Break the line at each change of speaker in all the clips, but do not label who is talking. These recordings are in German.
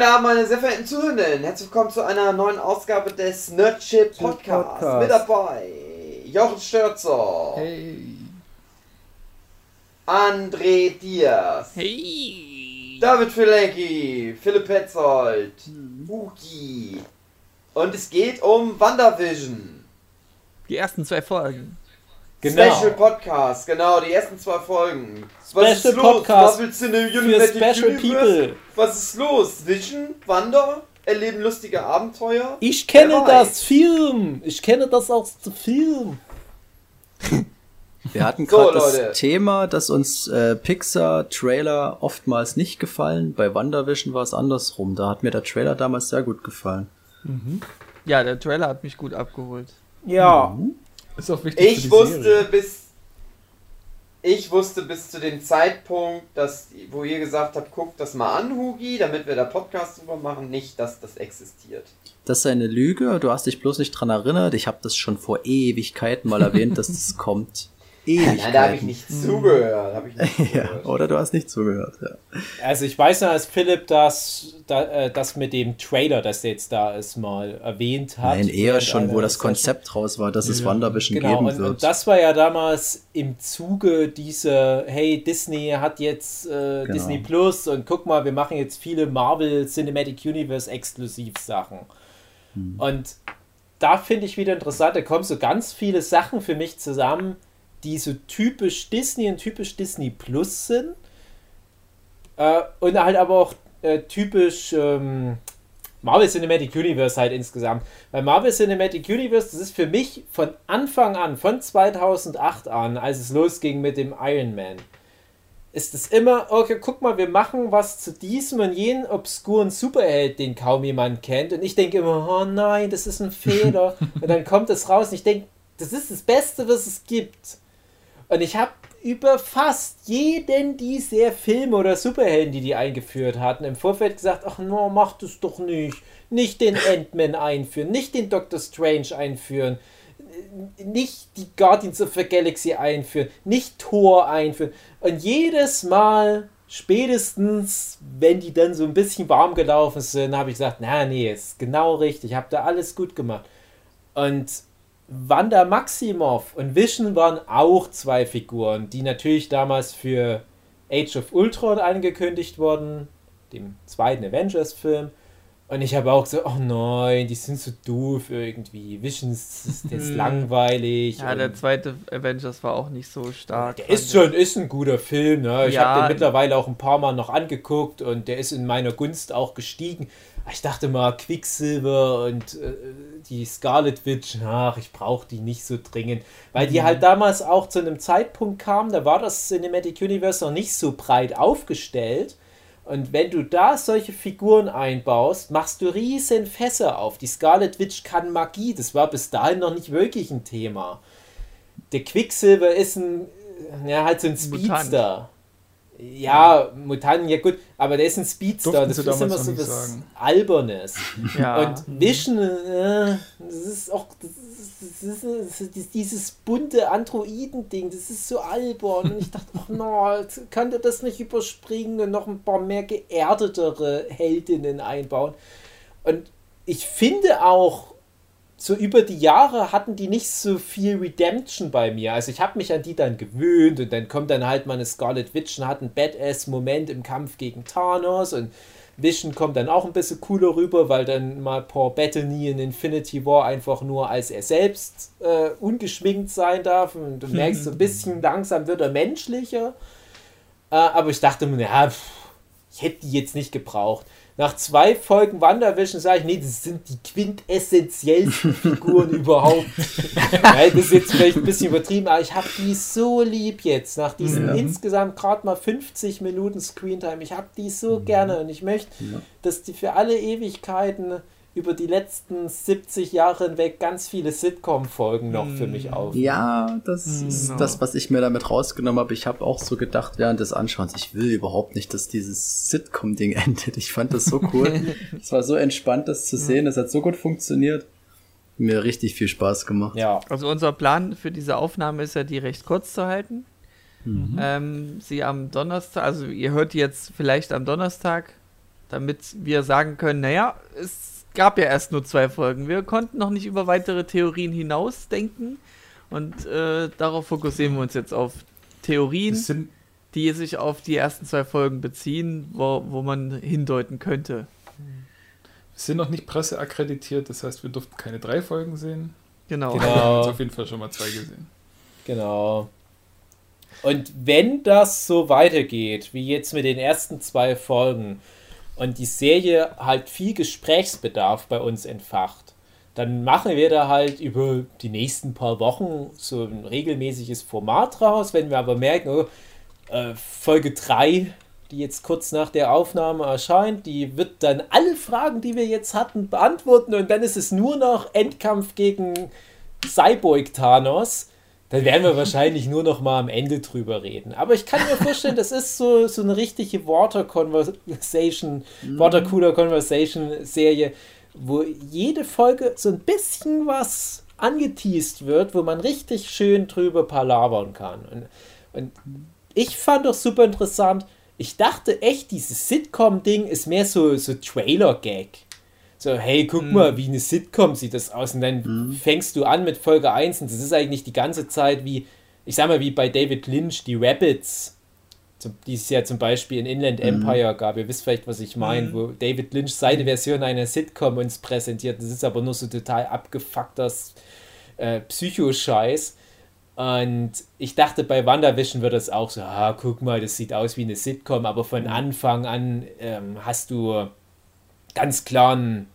Guten Abend, meine sehr verehrten Zuhörenden. Herzlich willkommen zu einer neuen Ausgabe des Nerdship Podcasts.
Podcast.
Mit dabei Jochen Störzer,
Hey.
André Diaz,
Hey.
David Filecki, Philipp Petzold,
Mhm.
Huki. Und es geht um WandaVision.
Die ersten zwei Folgen.
Genau.
Special Podcast, genau, die ersten zwei Folgen. Was
Special
ist los?
Podcast
Was willst du in
Für Special
Universe?
People.
Was ist los? Vision? Wanda? Erleben lustige Abenteuer?
Ich kenne
Wer
das
weiß.
Film. Ich kenne das aus dem Film.
Wir hatten
So,
gerade
Leute.
das Thema, dass uns äh, Pixar-Trailer oftmals nicht gefallen. Bei WandaVision war es andersrum. Da hat mir der Trailer damals sehr gut gefallen.
Ja, der Trailer hat mich gut abgeholt.
Ja.
Ist auch wichtig
Ich wusste bis ich wusste bis zu dem Zeitpunkt, dass wo ihr gesagt habt, guckt das mal an, Hugi, damit wir da Podcast drüber machen, nicht, dass das existiert.
Das ist eine Lüge. Du hast dich bloß nicht dran erinnert. Ich habe das schon vor Ewigkeiten mal erwähnt, dass das kommt. Ewigkeiten.
Nein, da habe ich nicht zugehört, habe ich nicht
Ja,
zugehört.
oder du hast nicht zugehört. Ja.
Also ich weiß noch, als Philipp das, da, äh, das mit dem Trailer, das jetzt da ist, mal erwähnt hat.
Nein, eher schon, wo das. Konzept raus war, dass es WandaVision
Genau,
geben
und,
wird.
und das war ja damals im Zuge dieser, hey, Disney hat jetzt äh,
Genau.
Disney Plus und guck mal, wir machen jetzt viele Marvel Cinematic Universe Exklusivsachen.
Hm.
Und da finde ich wieder interessant, da kommen so ganz viele Sachen für mich zusammen, die so typisch Disney und typisch Disney Plus sind. Äh, und halt aber auch äh, typisch ähm, Marvel Cinematic Universe halt insgesamt. Weil Marvel Cinematic Universe, das ist für mich von Anfang an, von 2008 an, als es losging mit dem Iron Man, ist es immer, okay, guck mal, wir machen was zu diesem und jenen obskuren Superheld, den kaum jemand kennt. Und ich denke immer, oh nein, das ist ein Fehler. und dann kommt es raus und ich denke, das ist das Beste, was es gibt. Und ich habe über fast jeden dieser Filme oder Superhelden, die die eingeführt hatten, im Vorfeld gesagt, ach no, mach das doch nicht. Nicht den Ant-Man einführen, nicht den Doctor Strange einführen, nicht die Guardians of the Galaxy einführen, nicht Thor einführen. Und jedes Mal, spätestens, wenn die dann so ein bisschen warm gelaufen sind, habe ich gesagt, na nee, ist genau richtig, habt ihr alles gut gemacht. Und Wanda Maximoff und Vision waren auch zwei Figuren, die natürlich damals für Age of Ultron angekündigt wurden, dem zweiten Avengers-Film. Und ich habe auch so, oh nein, die sind so doof irgendwie. Vision ist, jetzt
Hm.
langweilig.
Ja, der zweite Avengers war auch nicht so stark.
der ist schon ist ein guter Film. Ne? Ich
Ja.
habe den mittlerweile auch ein paar Mal noch angeguckt und der ist in meiner Gunst auch gestiegen. Ich dachte mal, Quicksilver und äh, die Scarlet Witch, ach, ich brauche die nicht so dringend. Weil
Mhm.
die halt damals auch zu einem Zeitpunkt kamen, da war das Cinematic Universe noch nicht so breit aufgestellt. Und wenn du da solche Figuren einbaust, machst du riesen Fässer auf. Die Scarlet Witch kann Magie, das war bis dahin noch nicht wirklich ein Thema. Der Quicksilver ist ein, ja, halt so ein
Mutant.
Ja, Mutanten, ja gut, aber der ist ein Speedster.
Durften
Das ist immer so was
sagen.
Albernes.
Ja.
Und Vision, äh, das ist auch das ist, das ist, das ist dieses bunte Androiden-Ding, das ist so albern. Und ich dachte, ach no, jetzt könnte das nicht überspringen und noch ein paar mehr geerdetere Heldinnen einbauen. Und ich finde auch, so über die Jahre hatten die nicht so viel Redemption bei mir. Also ich habe mich an die dann gewöhnt und dann kommt dann halt mal eine Scarlet Witch und hat einen Badass-Moment im Kampf gegen Thanos und Vision kommt dann auch ein bisschen cooler rüber, weil dann mal Paul Bettany in Infinity War einfach nur als er selbst äh, ungeschminkt sein darf und du merkst so ein bisschen langsam wird er menschlicher. Äh, aber ich dachte mir, ja, pff, ich hätte die jetzt nicht gebraucht. Nach zwei Folgen WandaVision sage ich, nee, das sind die quintessentiellsten Figuren überhaupt. ja, das ist jetzt vielleicht ein bisschen übertrieben, aber ich habe die so lieb jetzt. Nach diesen
Ja.
insgesamt gerade mal 50 Minuten Screentime. Ich habe die so gerne und ich möchte,
Ja.
dass die für alle Ewigkeiten über die letzten 70 Jahre hinweg ganz viele Sitcom-Folgen noch für mich auf.
Ja, das ist
Genau.
das, was ich mir damit rausgenommen habe. Ich habe auch so gedacht während des Anschauens, ich will überhaupt nicht, dass dieses Sitcom-Ding endet. Ich fand das so cool. es war so entspannt, das zu sehen. Es hat so gut funktioniert. Mir richtig viel Spaß gemacht.
Ja.
Also unser Plan für diese Aufnahme ist ja, die recht kurz zu halten.
Mhm.
Ähm, sie am Donnerstag, also ihr hört die jetzt vielleicht am Donnerstag damit wir sagen können, naja, es gab ja erst nur zwei Folgen. Wir konnten noch nicht über weitere Theorien hinausdenken und äh, darauf fokussieren wir uns jetzt auf Theorien,
sind,
die sich auf die ersten zwei Folgen beziehen, wo, wo man hindeuten könnte.
sind noch nicht presseakkreditiert, das heißt, wir durften keine drei Folgen sehen.
Genau.
Wir haben
Genau.
jetzt auf jeden Fall schon mal zwei gesehen.
Genau. Und wenn das so weitergeht, wie jetzt mit den ersten zwei Folgen, und die Serie halt viel Gesprächsbedarf bei uns entfacht, dann machen wir da halt über die nächsten paar Wochen so ein regelmäßiges Format raus. Wenn wir aber merken, oh, äh, Folge 3, die jetzt kurz nach der Aufnahme erscheint, die wird dann alle Fragen, die wir jetzt hatten, beantworten und dann ist es nur noch Endkampf gegen Cyborg Thanos. Dann werden wir wahrscheinlich nur noch mal am Ende drüber reden. Aber ich kann mir vorstellen, das ist so, so eine richtige Water Conversation, Water Cooler Conversation Serie, wo jede Folge so ein bisschen was angeteased wird, wo man richtig schön drüber palavern kann. Und, und ich fand doch super interessant. Ich dachte echt, dieses Sitcom-Ding ist mehr so, so Trailer-Gag. So, hey, guck mal, wie eine Sitcom sieht das aus. Und dann fängst du an mit Folge 1 und das ist eigentlich die ganze Zeit wie, ich sag mal, wie bei David Lynch, die Rabbits, die es ja zum Beispiel in Inland Empire gab. Ihr wisst vielleicht, was ich meine, wo David Lynch seine Version einer Sitcom uns präsentiert. Das ist aber nur so total abgefuckter äh, Psycho-Scheiß. Und ich dachte, bei WandaVision wird das auch so, ah, guck mal, das sieht aus wie eine Sitcom, aber von Anfang an ähm, hast du ganz klaren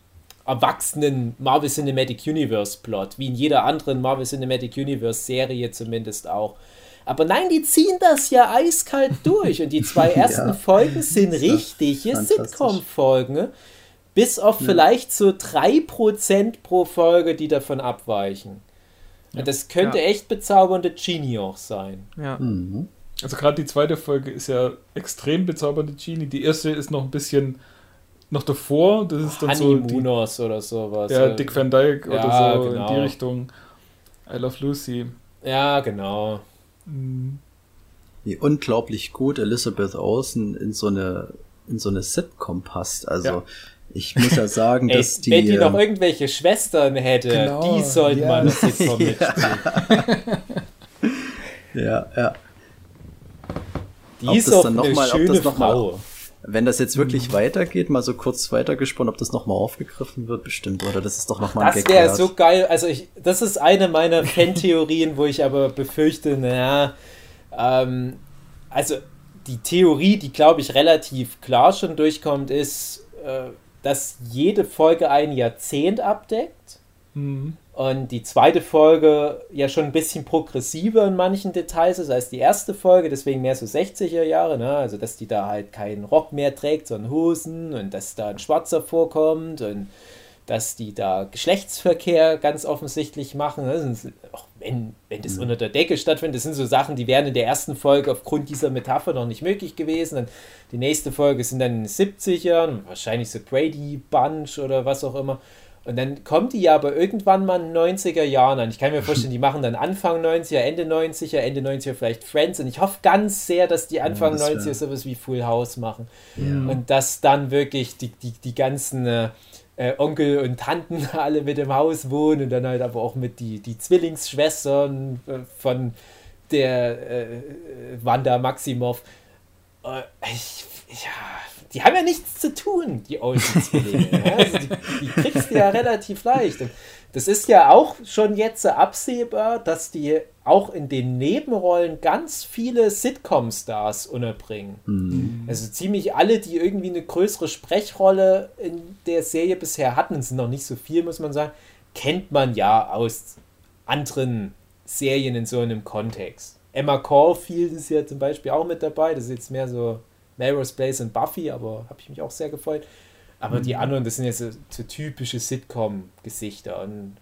erwachsenen Marvel Cinematic Universe Plot, wie in jeder anderen Marvel Cinematic Universe Serie zumindest auch. Aber nein, die ziehen das ja eiskalt durch und die zwei ersten
Ja.
Folgen sind richtige. Sitcom-Folgen, bis auf vielleicht so 3% pro Folge, die davon abweichen. Und das könnte
Ja.
echt bezaubernde Genie auch sein.
Ja.
Mhm.
Also gerade die zweite Folge ist ja extrem bezaubernde Genie. Die erste ist noch ein bisschen noch davor. Das ist dann so die,
Honeymooners oder sowas.
ja, Dick Van Dyke
Ja,
oder so
genau.
in die Richtung. I Love Lucy.
Ja, genau.
Mhm.
Wie unglaublich gut Elizabeth Olsen in so eine, in so eine Sitcom passt. Also,
Ja.
ich muss ja sagen,
Ey,
dass die.
wenn die noch
ähm,
irgendwelche Schwestern hätte,
Genau,
die sollten
ja.
mal eine Sitcom mitspielen.
ja, ja.
Die
Ob
ist
das
auch
dann
eine schöne
das noch mal-
Frau.
Wenn das jetzt
Mhm.
wirklich weitergeht, mal so kurz weitergesponnen, ob das nochmal aufgegriffen wird, bestimmt, oder? Das ist doch nochmal ein
Das wäre so geil. Also ich, das ist eine meiner Fan-Theorien, wo ich aber befürchte, naja, ähm, also die Theorie, die glaube ich relativ klar schon durchkommt, ist, äh, dass jede Folge ein Jahrzehnt abdeckt.
Mhm.
Und die zweite Folge ja schon ein bisschen progressiver in manchen Details ist als die erste Folge, deswegen mehr so 60er Jahre, ne? Also dass die da halt keinen Rock mehr trägt, sondern Hosen und dass da ein Schwarzer vorkommt und dass die da Geschlechtsverkehr ganz offensichtlich machen. Ne? Sind, auch wenn, wenn das unter der Decke stattfindet, das sind so Sachen, die wären in der ersten Folge aufgrund dieser Metapher noch nicht möglich gewesen. Und die nächste Folge sind dann in den 70ern, wahrscheinlich so Brady Bunch oder was auch immer. Und dann kommt die ja aber irgendwann mal in den 90er Jahren an. Ich kann mir vorstellen, die machen dann Anfang 90er, Ende 90er, Ende 90er vielleicht Friends. Und ich hoffe ganz sehr, dass die Anfang
wär-
90er sowas wie Full House machen. Und dass dann wirklich die, die, die ganzen äh, äh, Onkel und Tanten alle mit im Haus wohnen und dann halt aber auch mit die, die Zwillingsschwestern äh, von der äh, äh, Wanda Maximoff. Äh, ich, ja, die haben ja nichts zu tun, die Olsen-Zwillinge. ja? also die, die kriegst du ja relativ leicht. Und das ist ja auch schon jetzt absehbar, dass die auch in den Nebenrollen ganz viele Sitcom-Stars unterbringen.
Mhm.
Also ziemlich alle, die irgendwie eine größere Sprechrolle in der Serie bisher hatten, es sind noch nicht so viel, muss man sagen, kennt man ja aus anderen Serien in so einem Kontext. Emma Caulfield ist ja zum Beispiel auch mit dabei, das ist jetzt mehr so Melrose Place und Buffy, aber habe ich mich auch sehr gefreut. Aber die anderen, das sind jetzt so, so typische Sitcom-Gesichter. Und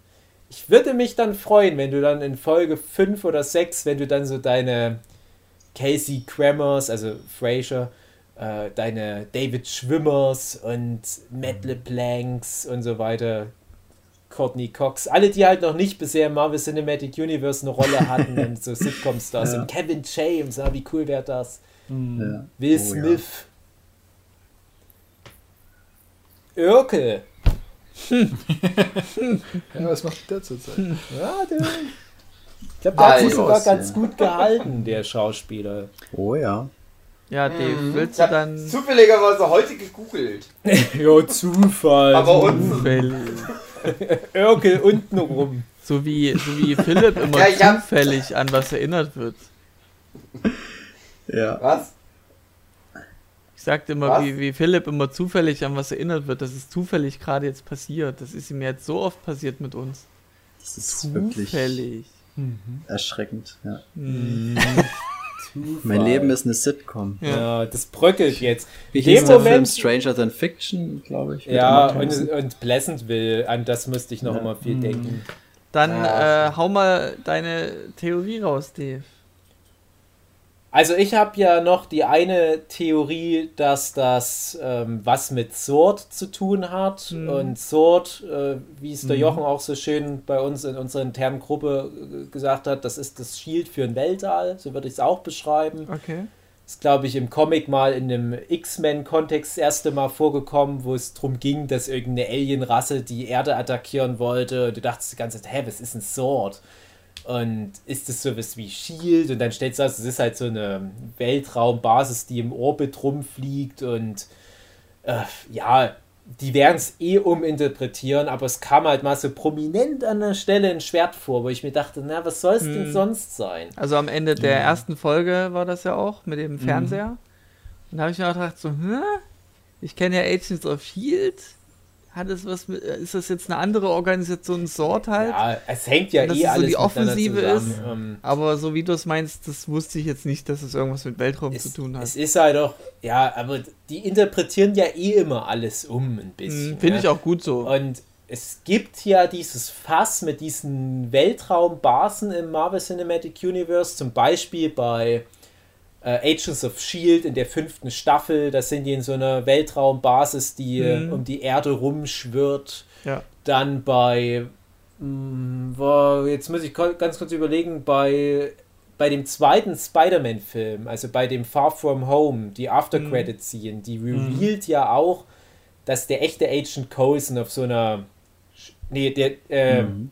ich würde mich dann freuen, wenn du dann in Folge 5 oder 6, wenn du dann so deine Casey Crammers, also Frasier, äh, deine David Schwimmers und Matt LeBlancs und so weiter, Courtney Cox, alle, die halt noch nicht bisher im Marvel Cinematic Universe eine Rolle hatten und so Sitcom-Stars
Ja.
und Kevin James, ah, wie cool wäre das?
Mhm.
Ja.
Will
Oh, ja.
Smith. Irkel.
Ja, was macht der zurzeit?
Ja, der, ich glaube, der hat sich sogar ganz gut gehalten, der Schauspieler.
Oh ja.
Ja, Dave,
Mhm.
willst du dann
zufälligerweise heute gegoogelt.
Ja, Zufall.
Aber unten.
Irkel unten rum.
so wie, so wie Philipp immer
Ja,
zufällig an was erinnert wird.
Ja.
Was?
Ich sagte immer,
Was?
wie, wie Philipp immer zufällig an was erinnert wird. Das ist zufällig gerade jetzt passiert. Das ist ihm jetzt so oft passiert mit uns.
Das ist wirklich
Zufällig.
erschreckend. Ja.
Hm.
Mein Leben ist eine Sitcom.
Ja, das bröckelt jetzt.
Wie
In
hieß
dem
der Film
Moment-
Stranger Than Fiction, glaube ich.
Ja, und, und Pleasantville, an das müsste ich noch
Ja.
immer viel denken.
Dann
Ah,
äh, hau mal deine Theorie raus, Dave.
Also ich habe ja noch die eine Theorie, dass das ähm, was mit Sword zu tun hat.
Mhm.
Und Sword, äh, wie es der Jochen auch so schön bei uns in unserer internen Gruppe äh, gesagt hat, das ist das Shield für ein Weltall, so würde ich es auch beschreiben.
Okay.
Ist, glaube ich, im Comic mal in einem X-Men-Kontext das erste Mal vorgekommen, wo es darum ging, dass irgendeine Alien-Rasse die Erde attackieren wollte. Und du dachtest die ganze Zeit, hä, was ist ein Sword? Und ist das sowas wie Shield? Und dann stellst du raus, es ist halt so eine Weltraumbasis, die im Orbit rumfliegt. Und äh, ja, die werden es eh uminterpretieren, aber es kam halt mal so prominent an der Stelle ein Schwert vor, wo ich mir dachte, na, was soll es denn
Hm.
sonst sein?
Also am Ende der ersten Folge war das ja auch mit dem Fernseher. Und da habe ich mir auch gedacht, so, hä? Ich kenne ja Agents of Shield. Hat es was mit, ist das jetzt eine andere Organisation, Sort halt?
Ja, es hängt ja
Dass
eh
es so
alles
die Offensive ist.
Ähm,
Aber so wie du es meinst, das wusste ich jetzt nicht, dass es irgendwas mit Weltraum
es,
zu tun hat.
es ist halt doch, ja, aber die interpretieren ja eh immer alles um ein bisschen.
Hm, Finde
ja.
ich auch gut so.
Und es gibt ja dieses Fass mit diesen Weltraumbasen im Marvel Cinematic Universe, zum Beispiel bei äh, Agents of Shield in der fünften Staffel. Da sind die in so einer Weltraumbasis, die
Mhm.
um die Erde rumschwirrt.
Ja.
Dann bei, mh, wo, jetzt muss ich ganz kurz überlegen, bei, bei dem zweiten Spider-Man-Film, also bei dem Far From Home, die After-Credit-Scene, die revealed ja auch, dass der echte Agent Coulson auf so einer, nee, der, äh,
Mhm.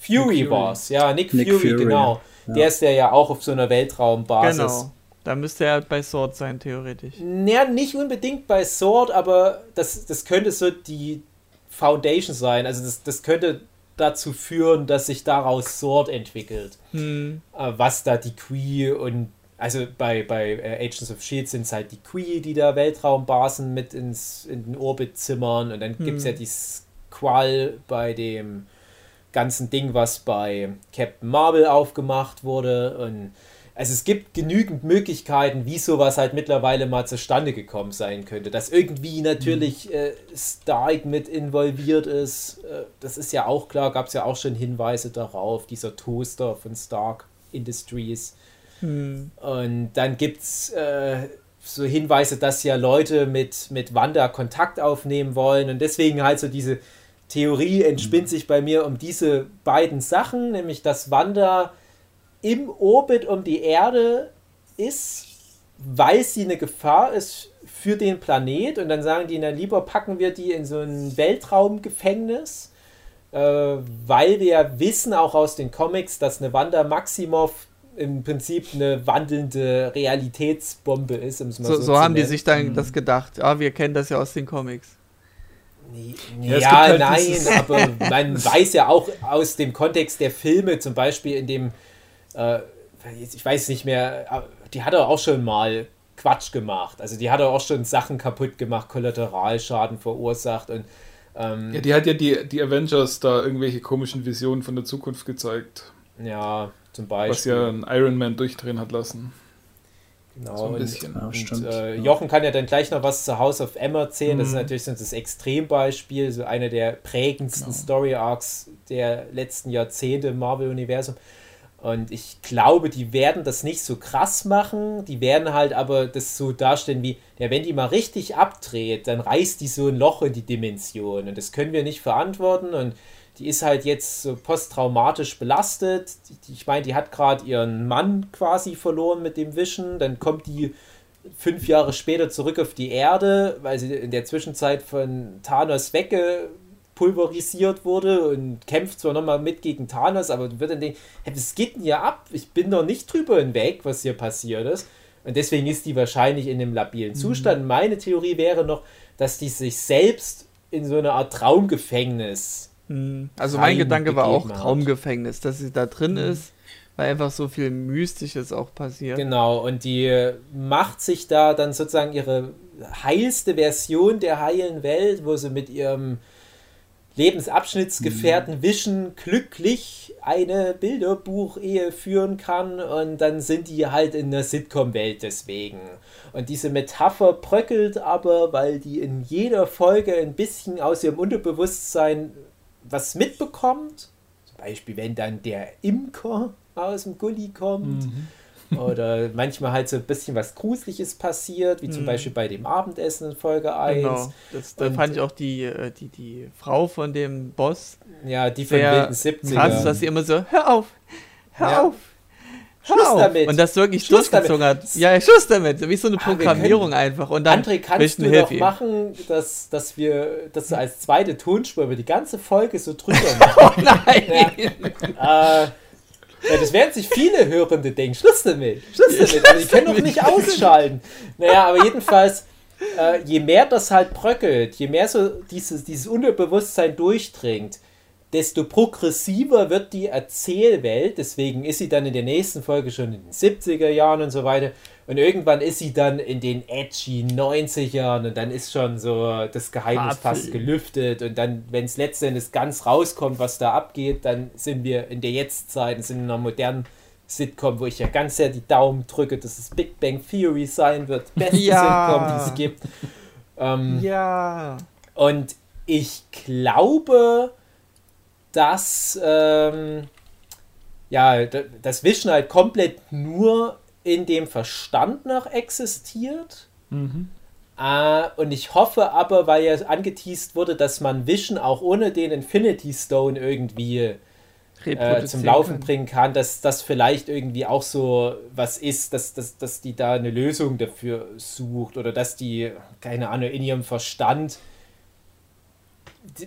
Fury,
Fury.
war's, ja, Nick,
Nick
Fury,
Fury,
genau.
ja.
Der ist ja ja auch auf so einer Weltraumbasis.
Genau. Da müsste er bei Sword sein, theoretisch.
Naja, nicht unbedingt bei Sword, aber das, das könnte so die Foundation sein. Also das, das könnte dazu führen, dass sich daraus Sword entwickelt.
Hm.
Äh, was da die Kree und also bei, bei äh, Agents of Shield sind es halt die Kree, die da Weltraumbasen mit ins, in den Orbit zimmern und dann gibt es ja die Squall bei dem ganzen Ding, was bei Captain Marvel aufgemacht wurde und also es gibt genügend Möglichkeiten, wie sowas halt mittlerweile mal zustande gekommen sein könnte. Dass irgendwie natürlich äh, Stark mit involviert ist, äh, das ist ja auch klar, gab es ja auch schon Hinweise darauf, dieser Toaster von Stark Industries.
Hm.
Und dann gibt es äh, so Hinweise, dass ja Leute mit, mit Wanda Kontakt aufnehmen wollen. Und deswegen halt so diese Theorie entspinnt sich bei mir um diese beiden Sachen, nämlich dass Wanda im Orbit um die Erde ist, weil sie eine Gefahr ist für den Planet. Und dann sagen die, na lieber packen wir die in so ein Weltraumgefängnis, äh, weil wir ja wissen auch aus den Comics, dass eine Wanda Maximoff im Prinzip eine wandelnde Realitätsbombe ist. Um es mal
So,
so,
so
zu
haben die sich dann das gedacht. Ah, wir kennen das ja aus den Comics.
Nee,
Ja,
Ja,
halt
nein, aber man weiß ja auch aus dem Kontext der Filme, zum Beispiel in dem, äh, ich weiß nicht mehr, äh, die hat er auch schon mal Quatsch gemacht. Also die hat er auch schon Sachen kaputt gemacht, Kollateralschaden verursacht und ähm,
Ja, die hat ja die, die Avengers da irgendwelche komischen Visionen von der Zukunft gezeigt,
ja, zum
was
Beispiel.
ja ein Iron Man durchdrehen hat lassen.
Genau,
So ein
und-
bisschen.
Ja,
Und,
stimmt.
äh,
Ja.
Jochen kann ja dann gleich noch was zu House of M erzählen. Das ist
Mhm.
natürlich so das Extrembeispiel, so einer der prägendsten
Genau.
Story Arcs der letzten Jahrzehnte im Marvel-Universum. Und ich glaube, die werden das nicht so krass machen. Die werden halt aber das so darstellen wie, ja, wenn die mal richtig abdreht, dann reißt die so ein Loch in die Dimension. Und das können wir nicht verantworten. Und die ist halt jetzt so posttraumatisch belastet. Ich meine, die hat gerade ihren Mann quasi verloren mit dem Wischen. Dann kommt die fünf Jahre später zurück auf die Erde, weil sie in der Zwischenzeit von Thanos weggepulverisiert wurde und kämpft zwar nochmal mit gegen Thanos, aber wird dann denken, hey, was geht denn hier ab? Ich bin doch nicht drüber hinweg, was hier passiert ist. Und deswegen ist die wahrscheinlich in einem labilen mhm. Zustand. Meine Theorie wäre noch, dass die sich selbst in so eine Art Traumgefängnis.
Mhm. Also mein Gedanke war auch Traumgefängnis, dass sie da drin mhm. ist weil einfach so viel Mystisches auch passiert.
Genau, und die macht sich da dann sozusagen ihre heilste Version der heilen Welt, wo sie mit ihrem Lebensabschnittsgefährten mhm. Vision glücklich eine Bilderbuchehe führen kann und dann sind die halt in der Sitcom-Welt deswegen. Und diese Metapher bröckelt aber, weil die in jeder Folge ein bisschen aus ihrem Unterbewusstsein was mitbekommt. Zum Beispiel, wenn dann der Imker aus dem Gully kommt. Mhm. Oder manchmal halt so ein bisschen was Gruseliges passiert, wie zum mhm. Beispiel bei dem Abendessen in Folge 1. Genau,
das, da fand ich auch die, äh, die, die Frau von dem Boss.
Ja, die von den wilden 70
Krass, dass sie immer so, hör auf, hör ja. auf. Schluss damit. Und das wirklich Schluss durchgezogen damit. hat. Ja, Schluss damit. Wie so eine ah, Programmierung einfach. Und dann
André, kannst du doch machen, dass, dass wir, dass du als zweite Tonspur über die ganze Folge so drüber machen. oh nein! Ja. Äh, ja, das werden sich viele Hörende denken. Schluss damit. Schluss damit. Aber die können doch nicht ausschalten. Naja, aber jedenfalls, äh, je mehr das halt bröckelt, je mehr so dieses, dieses Unterbewusstsein durchdringt, desto progressiver wird die Erzählwelt. Deswegen ist sie dann in der nächsten Folge schon in den 70er Jahren und so weiter. Und irgendwann ist sie dann in den edgy 90ern und dann ist schon so das Geheimnis Apfel. fast gelüftet. Und dann, wenn es letztendlich ganz rauskommt, was da abgeht, dann sind wir in der Jetztzeit, sind in einer modernen Sitcom, wo ich ja ganz sehr die Daumen drücke, dass es Big Bang Theory sein wird. Beste ja. Sitcom, die es gibt. Ähm,
ja.
Und ich glaube, dass ähm, ja, das Vision halt komplett nur in dem Verstand noch existiert. Mhm. Uh, und ich hoffe aber, weil ja angeteased wurde, dass man Vision auch ohne den Infinity Stone irgendwie äh, zum Laufen kann. bringen kann, dass das vielleicht irgendwie auch so was ist, dass, dass, dass die da eine Lösung dafür sucht oder dass die, keine Ahnung, in ihrem Verstand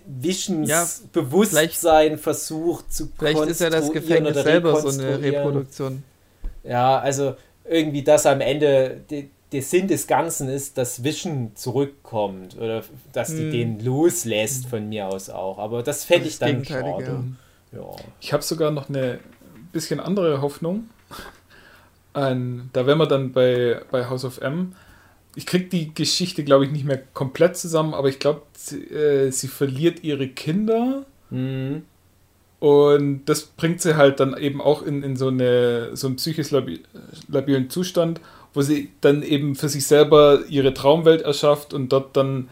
Visions ja, Bewusstsein versucht zu
Vielleicht ist ja das Gefängnis selber so eine Reproduktion.
Ja, also irgendwie das am Ende die, der Sinn des Ganzen ist, dass Vision zurückkommt oder dass die hm. den loslässt von mir aus auch. Aber das fände ich dann schade.
Ja. Ich habe sogar noch eine bisschen andere Hoffnung. Ein, da wären wir dann bei, bei House of M. Ich kriege die Geschichte, glaube ich, nicht mehr komplett zusammen, aber ich glaube, sie, äh, sie verliert ihre Kinder. Mhm. Und das bringt sie halt dann eben auch in, in so, eine, so einen psychisch labilen Zustand, wo sie dann eben für sich selber ihre Traumwelt erschafft und dort dann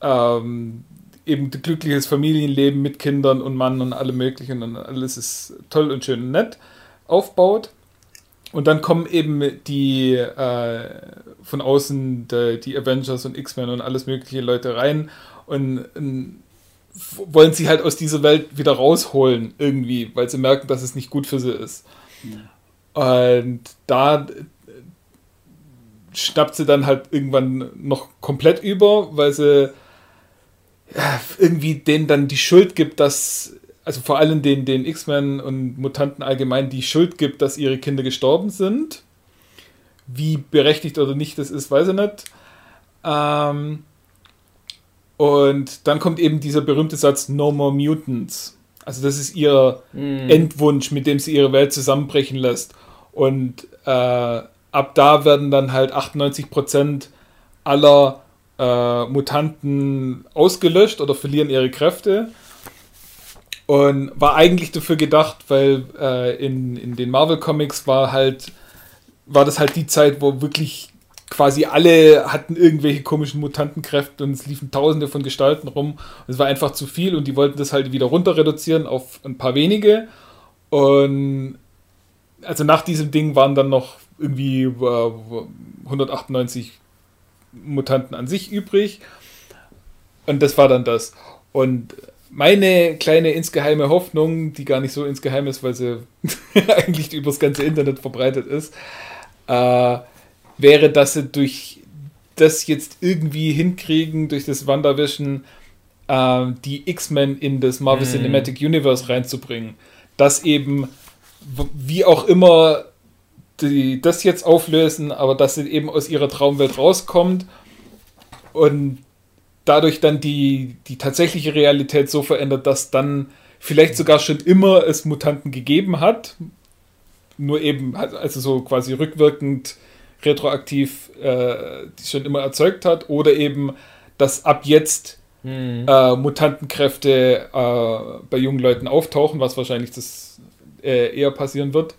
ähm, eben ein glückliches Familienleben mit Kindern und Mann und allem möglichen und alles ist toll und schön und nett aufbaut. Und dann kommen eben die äh, von außen die, die Avengers und X-Men und alles mögliche Leute rein und, und wollen sie halt aus dieser Welt wieder rausholen, irgendwie, weil sie merken, dass es nicht gut für sie ist. Ja. Und da schnappt sie dann halt irgendwann noch komplett über, weil sie ja, irgendwie denen dann die Schuld gibt, dass, also vor allem den, den X-Men und Mutanten allgemein die Schuld gibt, dass ihre Kinder gestorben sind. Wie berechtigt oder nicht das ist, weiß ich nicht. Ähm, und dann kommt eben dieser berühmte Satz No More Mutants. Also das ist ihr mm. Endwunsch, mit dem sie ihre Welt zusammenbrechen lässt. Und äh, ab da werden dann halt 98% aller äh, Mutanten ausgelöscht oder verlieren ihre Kräfte. Und war eigentlich dafür gedacht, weil äh, in, in den Marvel Comics war halt, war das halt die Zeit, wo wirklich quasi alle hatten irgendwelche komischen Mutantenkräfte und es liefen tausende von Gestalten rum. Es war einfach zu viel und die wollten das halt wieder runter reduzieren auf ein paar wenige. Und also nach diesem Ding waren dann noch irgendwie äh, 198 Mutanten an sich übrig. Und das war dann das. Und meine kleine insgeheime Hoffnung, die gar nicht so insgeheim ist, weil sie eigentlich übers ganze Internet verbreitet ist, äh, wäre, dass sie durch das jetzt irgendwie hinkriegen, durch das WandaVision äh, die X-Men in das Marvel
Mhm.
Cinematic Universe reinzubringen. Dass eben, wie auch immer die das jetzt auflösen, aber dass sie eben aus ihrer Traumwelt rauskommt und dadurch dann die, die tatsächliche Realität so verändert, dass dann vielleicht sogar schon immer es Mutanten gegeben hat, nur eben, also so quasi rückwirkend, retroaktiv, äh, die schon immer erzeugt hat, oder eben, dass ab jetzt
Hm.
äh, Mutantenkräfte äh, bei jungen Leuten auftauchen, was wahrscheinlich das äh, eher passieren wird.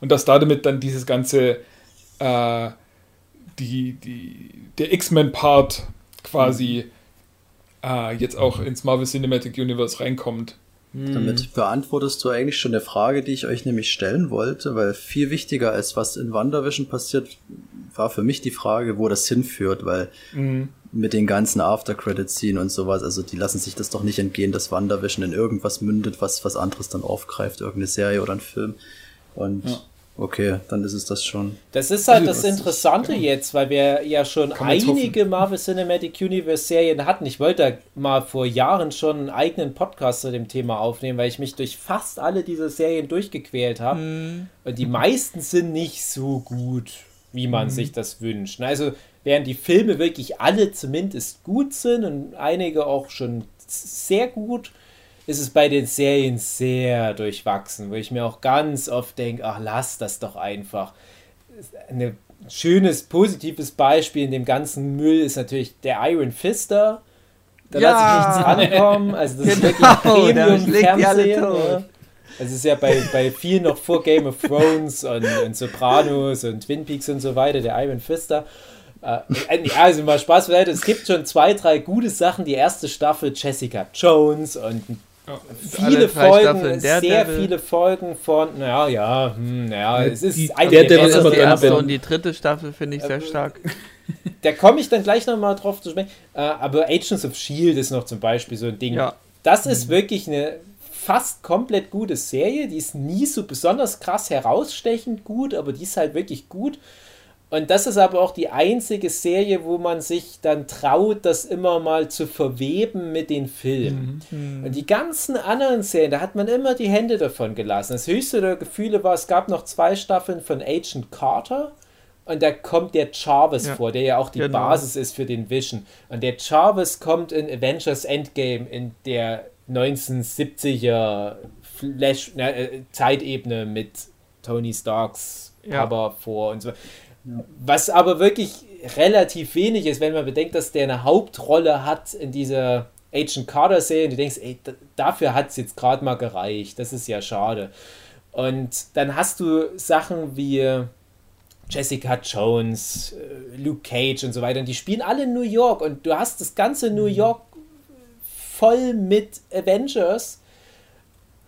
Und dass damit dann dieses ganze, äh, die, die, der X-Men-Part quasi äh, jetzt auch ins Marvel Cinematic Universe reinkommt.
Damit beantwortest du eigentlich schon eine Frage, die ich euch nämlich stellen wollte, weil viel wichtiger als was in WandaVision passiert, war für mich die Frage, wo das hinführt, weil
Mhm.
mit den ganzen After-Credit-Scene und sowas, also die lassen sich das doch nicht entgehen, dass WandaVision in irgendwas mündet, was was anderes dann aufgreift, irgendeine Serie oder ein Film. Und
Ja.
Okay, dann ist es das schon.
Das ist halt
Also,
das Interessante
ja.
jetzt, weil wir ja schon einige Marvel Cinematic Universe Serien hatten. Ich wollte da mal vor Jahren schon einen eigenen Podcast zu dem Thema aufnehmen, weil ich mich durch fast alle diese Serien durchgequält habe.
Hm.
Und die meisten sind nicht so gut, wie man
Mhm.
sich das wünscht. Also, während die Filme wirklich alle zumindest gut sind und einige auch schon sehr gut, ist es bei den Serien sehr durchwachsen, wo ich mir auch ganz oft denke, ach, lass das doch einfach. Ein schönes, positives Beispiel in dem ganzen Müll ist natürlich der Iron Fister. Da
Ja.
lasse ich nichts ankommen. Also das ist wirklich
Genau, die alle
Premium-Fernsehen. Ja. Das ist ja bei, bei vielen noch vor Game of Thrones und, und Sopranos und Twin Peaks und so weiter, der Iron Fister. Äh, äh, ja, also mal Spaß beiseite. Es gibt schon zwei, drei gute Sachen. Die erste Staffel Jessica Jones und viele
Drei
Folgen, sehr
Daredevil.
viele Folgen von, naja, ja, hm, naja, es ist
die- Daredevil
der
immer
ist die erste und die dritte Staffel finde ich sehr
Ähm,
stark.
Da komme ich dann gleich nochmal drauf zu sprechen. Äh, aber Agents of Shield ist noch zum Beispiel so ein Ding.
Ja.
Das ist wirklich eine fast komplett gute Serie. Die ist nie so besonders krass herausstechend gut, aber die ist halt wirklich gut. Und das ist aber auch die einzige Serie, wo man sich dann traut, das immer mal zu verweben mit den Filmen. Und die ganzen anderen Serien, da hat man immer die Hände davon gelassen. Das höchste der Gefühle war, es gab noch zwei Staffeln von Agent Carter. Und da kommt der Jarvis
Ja,
vor, der ja auch die
genau.
Basis ist für den Vision. Und der Jarvis kommt in Avengers Endgame in der 1970er Flash na, äh, Zeitebene mit Tony Starks
Ja.
Papa vor und so. Was aber wirklich relativ wenig ist, wenn man bedenkt, dass der eine Hauptrolle hat in dieser Agent Carter Serie und du denkst, ey, dafür hat es jetzt gerade mal gereicht. Das ist ja schade. Und dann hast du Sachen wie Jessica Jones, äh, Luke Cage und so weiter. Und die spielen alle in New York. Und du hast das ganze New York voll mit Avengers.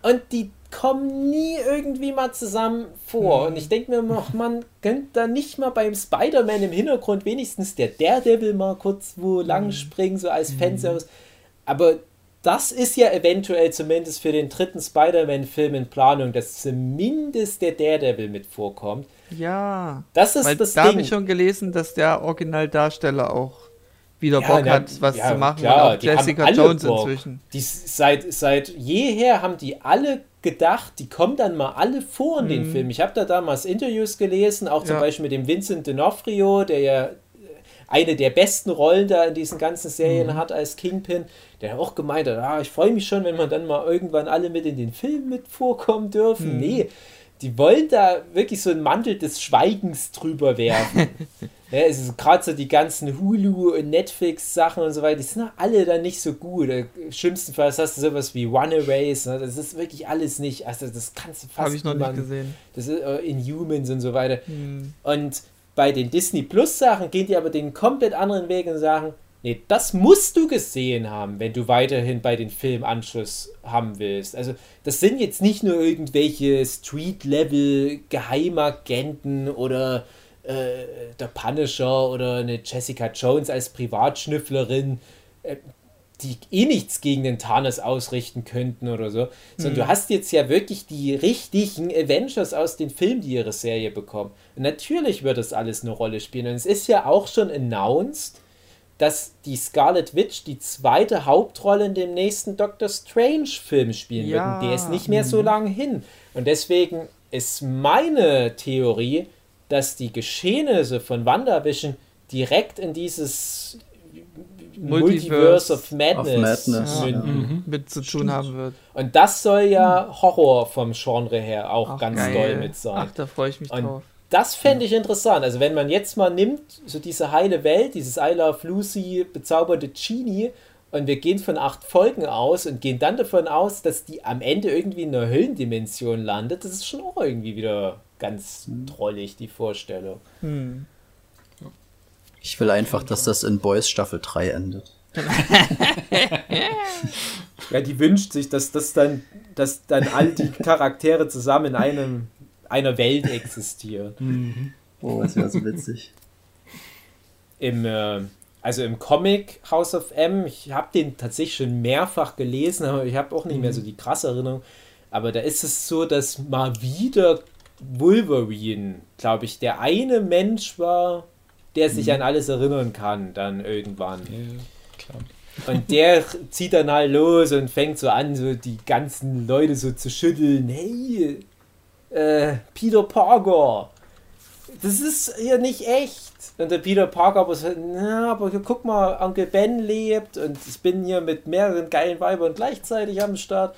Und die kommen nie irgendwie mal zusammen vor. Und ich denke mir noch, man könnte da nicht mal beim Spider-Man im Hintergrund wenigstens der Daredevil mal kurz wo lang springen, so als Fanservice. Aber das ist ja eventuell zumindest für den dritten Spider-Man-Film in Planung, dass zumindest der Daredevil mit vorkommt.
Ja.
Das ist das
da habe
Ding.
ich schon gelesen, dass der Originaldarsteller auch wieder
Ja,
Bock hat, was
ja,
zu machen.
klar,
und auch Jessica Jones
Bock.
inzwischen.
Die seit, seit jeher haben die alle gedacht, die kommen dann mal alle vor in den Film. Ich habe da damals Interviews gelesen, auch zum
Ja.
Beispiel mit dem Vincent D'Onofrio, der ja äh, eine der besten Rollen da in diesen ganzen Serien hat als Kingpin, der auch gemeint hat, ah, ich freue mich schon, wenn man dann mal irgendwann alle mit in den Film mit vorkommen dürfen. Nee, die wollen da wirklich so einen Mantel des Schweigens drüber werfen. Ja, es ist gerade so die ganzen Hulu und Netflix-Sachen und so weiter, die sind alle dann nicht so gut. Äh, Schlimmstenfalls hast du sowas wie One Erase, ne? das ist wirklich alles nicht, also das kannst du fast
Habe ich noch nicht
niemandem-
gesehen.
Das ist äh, Inhumans und so weiter.
Hm.
Und bei den Disney Plus Sachen gehen die aber den komplett anderen Weg und sagen, nee, das musst du gesehen haben, wenn du weiterhin bei den Filmen Anschluss haben willst. Also das sind jetzt nicht nur irgendwelche Street-Level Geheimagenten oder äh, der Punisher oder eine Jessica Jones als Privatschnüfflerin. Äh, die eh nichts gegen den Thanos ausrichten könnten oder so. Sondern
Hm.
du hast jetzt ja wirklich die richtigen Avengers aus den Filmen, die ihre Serie bekommen. Und natürlich wird das alles eine Rolle spielen. Und es ist ja auch schon announced, dass die Scarlet Witch die zweite Hauptrolle in dem nächsten Doctor Strange-Film spielen wird.
Ja.
Und der ist nicht mehr so lange hin. Und deswegen ist meine Theorie, dass die Geschehnisse von WandaVision direkt in dieses Multiverse,
Multiverse
of Madness,
of Madness,
Ja.
Mhm.
mit zu tun haben wird.
Und das soll ja Horror vom Genre her auch
Ach,
ganz
geil.
doll mit sein.
Ach, da freue ich mich
Und
drauf.
Das fände ich interessant. Also wenn man jetzt mal nimmt, so diese heile Welt, dieses I Love Lucy bezauberte Genie und wir gehen von acht Folgen aus und gehen dann davon aus, dass die am Ende irgendwie in einer Höllendimension landet, das ist schon auch irgendwie wieder ganz trollig, die Vorstellung.
Hm.
Ich will einfach, dass das in Boys Staffel 3 endet.
Ja, die wünscht sich, dass das dann, dass dann all die Charaktere zusammen in einem, einer Welt existieren.
Oh, das wäre so witzig.
im, äh, also im Comic House of M, ich habe den tatsächlich schon mehrfach gelesen, aber ich habe auch nicht mehr so die krasse Erinnerung. Aber da ist es so, dass mal wieder Wolverine, glaube ich, der eine Mensch war, der sich an alles erinnern kann, dann irgendwann.
Ja.
Und der zieht dann halt los und fängt so an, so die ganzen Leute so zu schütteln. Hey, äh, Peter Parker, das ist hier nicht echt. Und der Peter Parker aber so, na, aber hier, guck mal, Onkel Ben lebt und ich bin hier mit mehreren geilen Weibern gleichzeitig am Start.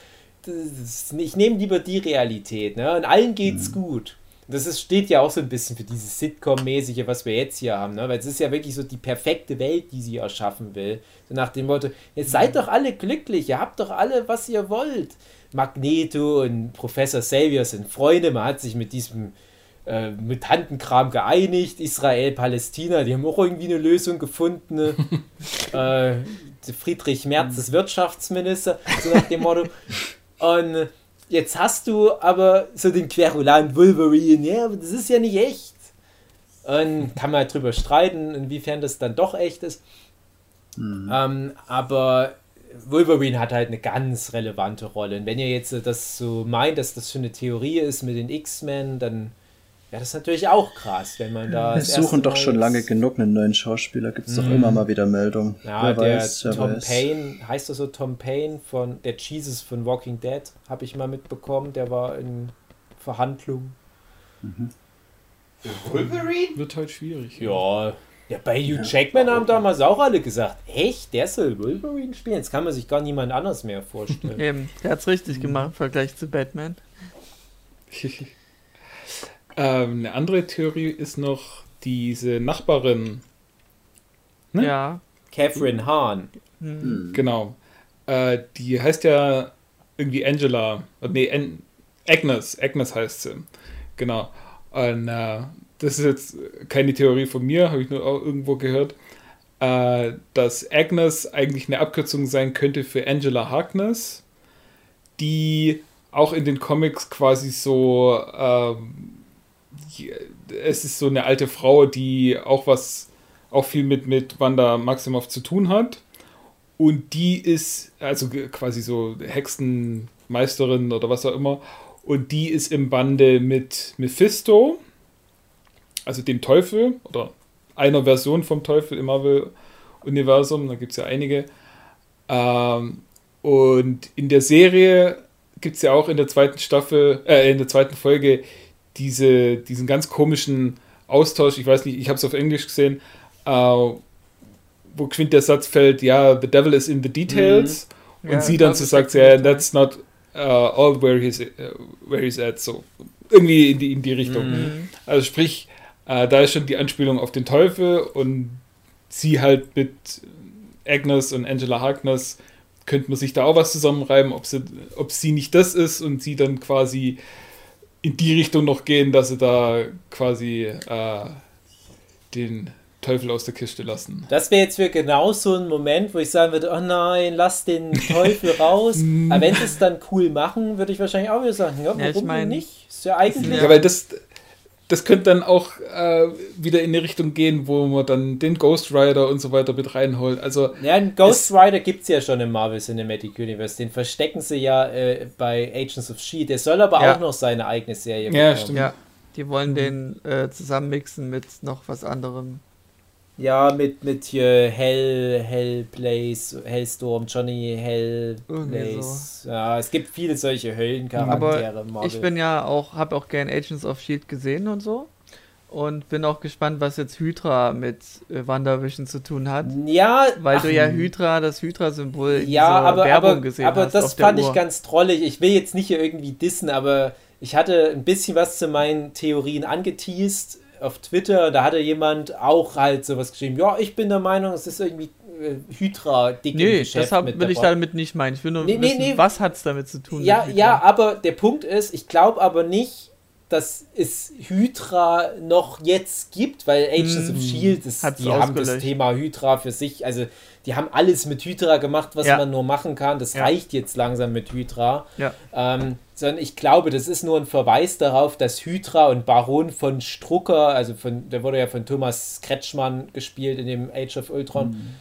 Ich nehme lieber die Realität, ne? Und allen geht's gut. Das ist, steht ja auch so ein bisschen für dieses Sitcom-mäßige, was wir jetzt hier haben, ne? Weil es ist ja wirklich so die perfekte Welt, die sie erschaffen will. So nach dem Motto, jetzt seid doch alle glücklich, ihr habt doch alle, was ihr wollt. Magneto und Professor Xavier sind Freunde, man hat sich mit diesem äh, Mutantenkram geeinigt, Israel, Palästina, die haben auch irgendwie eine Lösung gefunden. ne? äh, Friedrich Merz ist Wirtschaftsminister, so nach dem Motto. Und jetzt hast du aber so den Querulant Wolverine, ja, aber das ist ja nicht echt. Und kann man halt drüber streiten, inwiefern das dann doch echt ist. Ähm, aber Wolverine hat halt eine ganz relevante Rolle. Und wenn ihr jetzt das so meint, dass das schon eine Theorie ist mit den X-Men, dann wäre das natürlich auch krass, wenn man da.
Wir
das
suchen doch
Mal
schon lange genug einen neuen Schauspieler. Gibt es doch
Mhm.
immer mal wieder Meldungen.
Ja,
wer
der
weiß, wer
Tom
weiß.
Payne, heißt er so Tom Payne von der Jesus von Walking Dead, habe ich mal mitbekommen, der war in Verhandlungen.
Wolverine?
Wird halt schwierig.
Ja, ja, bei Hugh Jackman haben damals auch alle gesagt, echt, der soll Wolverine spielen? Jetzt kann man sich gar niemand anders mehr vorstellen.
Eben, der hat's richtig gemacht im Vergleich zu Batman.
ähm, eine andere Theorie ist noch diese Nachbarin. Ne?
Ja.
Catherine Hahn.
Hm.
Genau. Äh, die heißt ja irgendwie Angela. äh, Nee, An Agnes. Agnes heißt sie. Genau. Und äh, das ist jetzt keine Theorie von mir, habe ich nur auch irgendwo gehört, äh, dass Agnes eigentlich eine Abkürzung sein könnte für Angela Harkness, die auch in den Comics quasi so, ähm, es ist so eine alte Frau, die auch was, auch viel mit, mit Wanda Maximoff zu tun hat. Und die ist, also quasi so Hexenmeisterin oder was auch immer. Und die ist im Bande mit Mephisto, also dem Teufel, oder einer Version vom Teufel im Marvel-Universum. Da gibt es ja einige. Ähm, und in der Serie gibt es ja auch in der zweiten Staffel, äh, in der zweiten Folge diese, diesen ganz komischen Austausch. Ich weiß nicht, ich habe es auf Englisch gesehen. Äh, wo geschwind der Satz fällt, ja, the devil is in the details. Und
Ja,
sie dann so sagt, ja,
ja.
that's not uh, all where he's, uh, where he's at. So irgendwie in die, in die Richtung.
Mhm.
Also sprich, äh, da ist schon die Anspielung auf den Teufel und sie halt mit Agnes und Angela Harkness könnte man sich da auch was zusammenreiben, ob sie, ob sie nicht das ist und sie dann quasi in die Richtung noch gehen, dass sie da quasi äh, den Teufel aus der Kiste lassen.
Das wäre jetzt für genau so ein Moment, wo ich sagen würde, oh nein, lass den Teufel raus. Aber wenn sie es dann cool machen, würde ich wahrscheinlich auch wieder sagen, ja, warum
Ja, ich mein,
nicht? Ist ja eigentlich...
Ja, weil das, das könnte dann auch äh, wieder in die Richtung gehen, wo man dann den Ghost Rider und so weiter mit reinholt. Also
Ja, einen Ghost Rider gibt es ja schon im Marvel Cinematic Universe. Den verstecken sie ja äh, bei Agents of Shield. Der soll aber
Ja.
auch noch seine eigene Serie
Ja,
bekommen.
stimmt.
Ja, die
Mhm.
wollen den äh, zusammenmixen mit noch was anderem.
Ja, mit, mit hier Hell, Hellblaze, Hellstorm, Johnny Hellblaze. Ja, es gibt viele solche Höllencharaktere Marvel.
Ich bin ja auch, habe auch gern Agents of Shield gesehen und so. Und bin auch gespannt, was jetzt Hydra mit äh, WandaVision zu tun hat.
ja,
Weil
ach,
du ja Hydra, das Hydra-Symbol in
Ja, aber,
Werbung
aber,
gesehen
aber
hast.
das
auf der
fand ich ganz drollig. Ich will jetzt nicht hier irgendwie dissen, aber ich hatte ein bisschen was zu meinen Theorien angeteased auf Twitter. Da hatte jemand auch halt sowas geschrieben. Ja, ich bin der Meinung, es ist irgendwie äh, Hydra dick
Nee, das hab, will ich damit nicht meinen. Ich will nur
Nee, nee,
wissen,
nee.
was hat es damit zu tun?
Ja, ja, aber der Punkt ist, ich glaube aber nicht, dass es Hydra noch jetzt gibt, weil Agents of Shield, das,
Hat's
die haben das. Thema Hydra für sich, also die haben alles mit Hydra gemacht, was
Ja.
man nur machen kann. Das
Ja.
reicht jetzt langsam mit Hydra.
Ja.
Ähm, sondern ich glaube, das ist nur ein Verweis darauf, dass Hydra und Baron von Strucker, also von, der wurde ja von Thomas Kretschmann gespielt in dem Age of Ultron,
Mhm.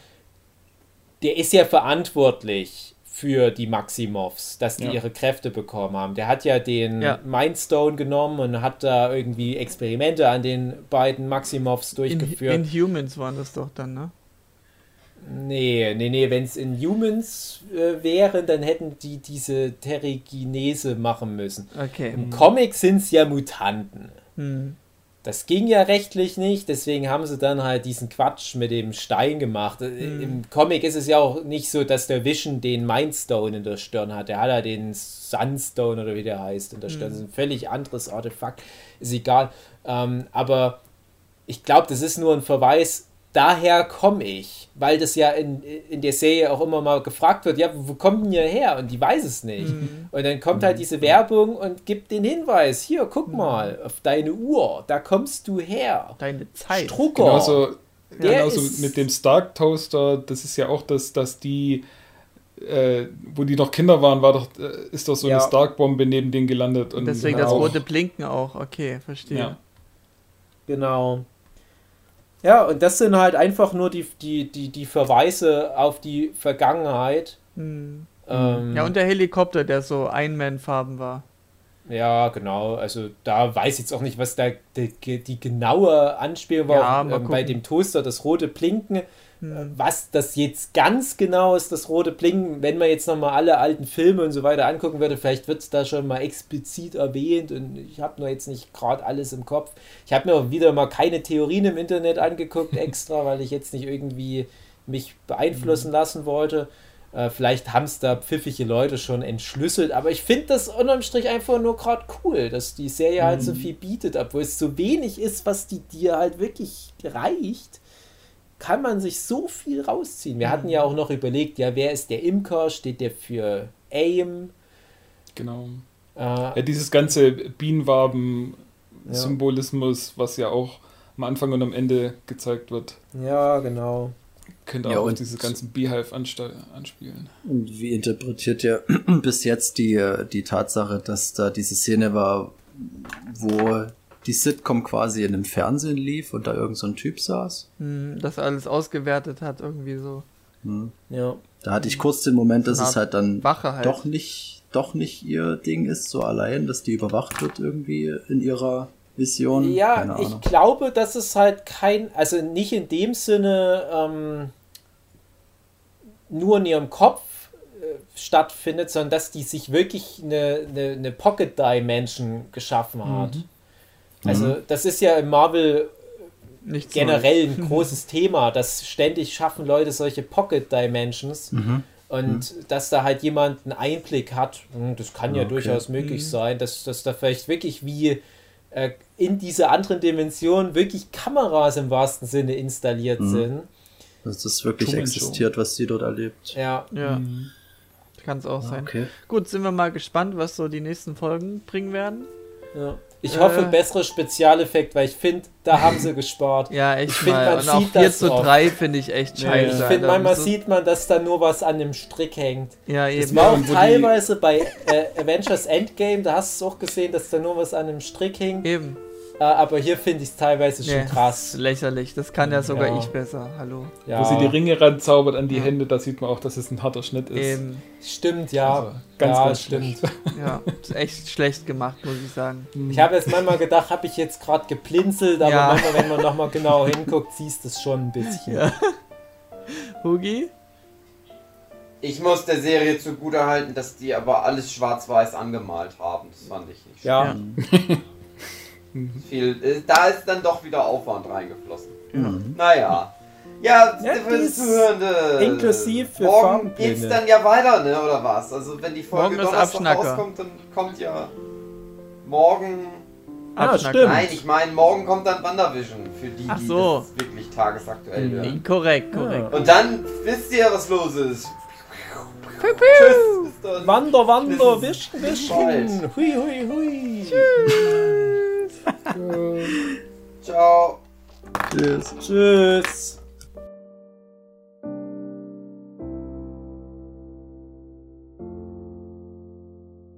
der ist ja verantwortlich für die Maximoffs, dass die
Ja.
ihre Kräfte bekommen haben. Der hat ja den
Ja.
Mindstone genommen und hat da irgendwie Experimente an den beiden Maximoffs
In,
durchgeführt.
Inhumans waren das doch dann, ne?
Nee, nee, nee, wenn es in Humans äh, wären, dann hätten die diese Terriginese machen müssen.
Okay.
Im Comic sind es ja Mutanten.
Hm.
Das ging ja rechtlich nicht, deswegen haben sie dann halt diesen Quatsch mit dem Stein gemacht. Äh,
Mhm.
Im Comic ist es ja auch nicht so, dass der Vision den Mindstone in der Stirn hat. Der hat ja den Sunstone oder wie der heißt in der Stirn. Das ist ein völlig anderes Artefakt. Ist egal. Ähm, aber ich glaube, das ist nur ein Verweis. Daher komme ich, weil das ja in, in der Serie auch immer mal gefragt wird, ja, wo kommt denn ihr her? Und die weiß es nicht. Und dann kommt halt diese Werbung und gibt den Hinweis, hier, guck mal, auf deine Uhr, da kommst du her.
Deine Zeit.
Strucker.
Genauso,
Der
genauso
ist-
mit dem Stark Toaster, das ist ja auch das, dass die, äh, wo die noch Kinder waren, war doch, äh, ist doch so
Ja.
eine Stark-Bombe neben denen gelandet. Und
Deswegen das rote Blinken auch. Okay, verstehe.
Ja.
Genau. Ja, und das sind halt einfach nur die, die, die, die Verweise auf die Vergangenheit.
Hm.
Ähm,
Ja, und der Helikopter, der so Einman-Farben war.
Ja, genau. Also da weiß ich jetzt auch nicht, was da die, die genaue Anspielung war.
Ja,
ähm, bei dem Toaster das rote Blinken.
Hm.
Was das jetzt ganz genau ist, das rote Blinken, wenn man jetzt nochmal alle alten Filme und so weiter angucken würde, vielleicht wird es da schon mal explizit erwähnt und ich habe nur jetzt nicht gerade alles im Kopf. Ich habe mir auch wieder mal keine Theorien im Internet angeguckt extra, weil ich jetzt nicht irgendwie mich beeinflussen lassen wollte. Äh, vielleicht haben es da pfiffige Leute schon entschlüsselt, aber ich finde das unterm Strich einfach nur gerade cool, dass die Serie halt so viel bietet, obwohl es so wenig ist, was die dir halt wirklich reicht kann man sich so viel rausziehen. Wir hatten ja auch noch überlegt, ja, wer ist der Imker? Steht der für AIM?
Genau.
Äh,
Ja, dieses ganze Bienenwaben-Symbolismus, was ja auch am Anfang und am Ende gezeigt wird,
ja, genau.
könnte
Ja,
auch diese ganzen Beehive anspielen.
Und wie interpretiert ihr bis jetzt die, die Tatsache, dass da diese Szene war, wo die Sitcom quasi in dem Fernsehen lief und da irgend so ein Typ saß?
Hm, das alles ausgewertet hat, irgendwie so.
Hm.
Ja.
Da hatte ich kurz den Moment, dass es halt dann
Wache halt.
doch nicht, doch nicht ihr Ding ist, so allein, dass die überwacht wird irgendwie in ihrer Vision.
Ja, ich glaube, dass es halt kein, also nicht in dem Sinne ähm, nur in ihrem Kopf äh, stattfindet, sondern dass die sich wirklich eine, eine, eine Pocket Dimension geschaffen hat. Also das ist ja im Marvel
Nichts
generell
Neues.
ein großes Thema, dass ständig schaffen Leute solche Pocket Dimensions
Mhm.
und dass da halt jemand einen Einblick hat, hm, das kann ja
Okay.
durchaus möglich
Mhm.
sein, dass, dass da vielleicht wirklich wie äh, in dieser anderen Dimension wirklich Kameras im wahrsten Sinne installiert
Mhm.
sind.
Dass das wirklich
Truman
existiert, was sie dort erlebt.
Ja,
Ja,
Mhm.
kann es auch sein.
Okay.
Gut, sind wir mal gespannt, was so die nächsten Folgen bringen werden.
ja. Ich hoffe,
Äh.
bessere Spezialeffekt, weil ich finde, da haben sie gespart.
Ja, echt
Ich find,
mal.
man
Und auch
sieht
4
das
zu
oft.
3 finde ich echt
Ja,
scheiße.
Ich finde, manchmal
So-
sieht man, dass da nur was an dem Strick hängt.
Ja,
Es
eben.
war auch teilweise bei äh, Avengers Endgame, da hast du es auch gesehen, dass da nur was an dem Strick hing.
Eben.
Äh, aber hier finde ich es teilweise schon
Nee,
krass.
Lächerlich. Das kann ja sogar
Ja.
ich besser. Hallo.
Ja,
Wo sie die Ringe ranzaubert an die
Ja.
Hände, da sieht man auch, dass es ein harter Schnitt ist.
Eben.
stimmt, ja.
Also, ganz,
ja,
ganz
stimmt.
Ja, ist echt schlecht gemacht, muss ich sagen.
Ich habe jetzt manchmal gedacht, habe ich jetzt gerade geblinzelt, aber
Ja.
manchmal, wenn man nochmal genau hinguckt, siehst du es schon ein bisschen.
Ja. Hugi?
Ich muss der Serie zugutehalten, dass die aber alles schwarz-weiß angemalt haben. Das fand ich nicht
Ja.
schön. Viel, äh, da ist dann doch wieder Aufwand reingeflossen. Naja. Ja,
Ja,
für
die ist
Zuhörende.
inklusiv für
Morgen
Farbenblinde.
geht's dann ja weiter, ne? Oder was? Also wenn die Folge Donnerstag rauskommt, dann kommt ja morgen.
Ah,
Abschnacker.
stimmt.
Nein, ich meine, morgen kommt dann WandaVision für die,
Ach
die
so.
das wirklich tagesaktuell werden.
Inkorrekt, korrekt.
Und dann wisst ihr, was los ist. Tschüss, bis dann.
Wander, wander, wischen, wischen.
bald.
Hui, hui, hui.
Ciao.
Tschüss.
Tschüss.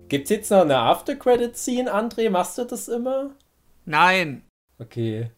Gibt's jetzt noch eine After-Credit-Scene, André? Machst du das immer?
Nein.
Okay.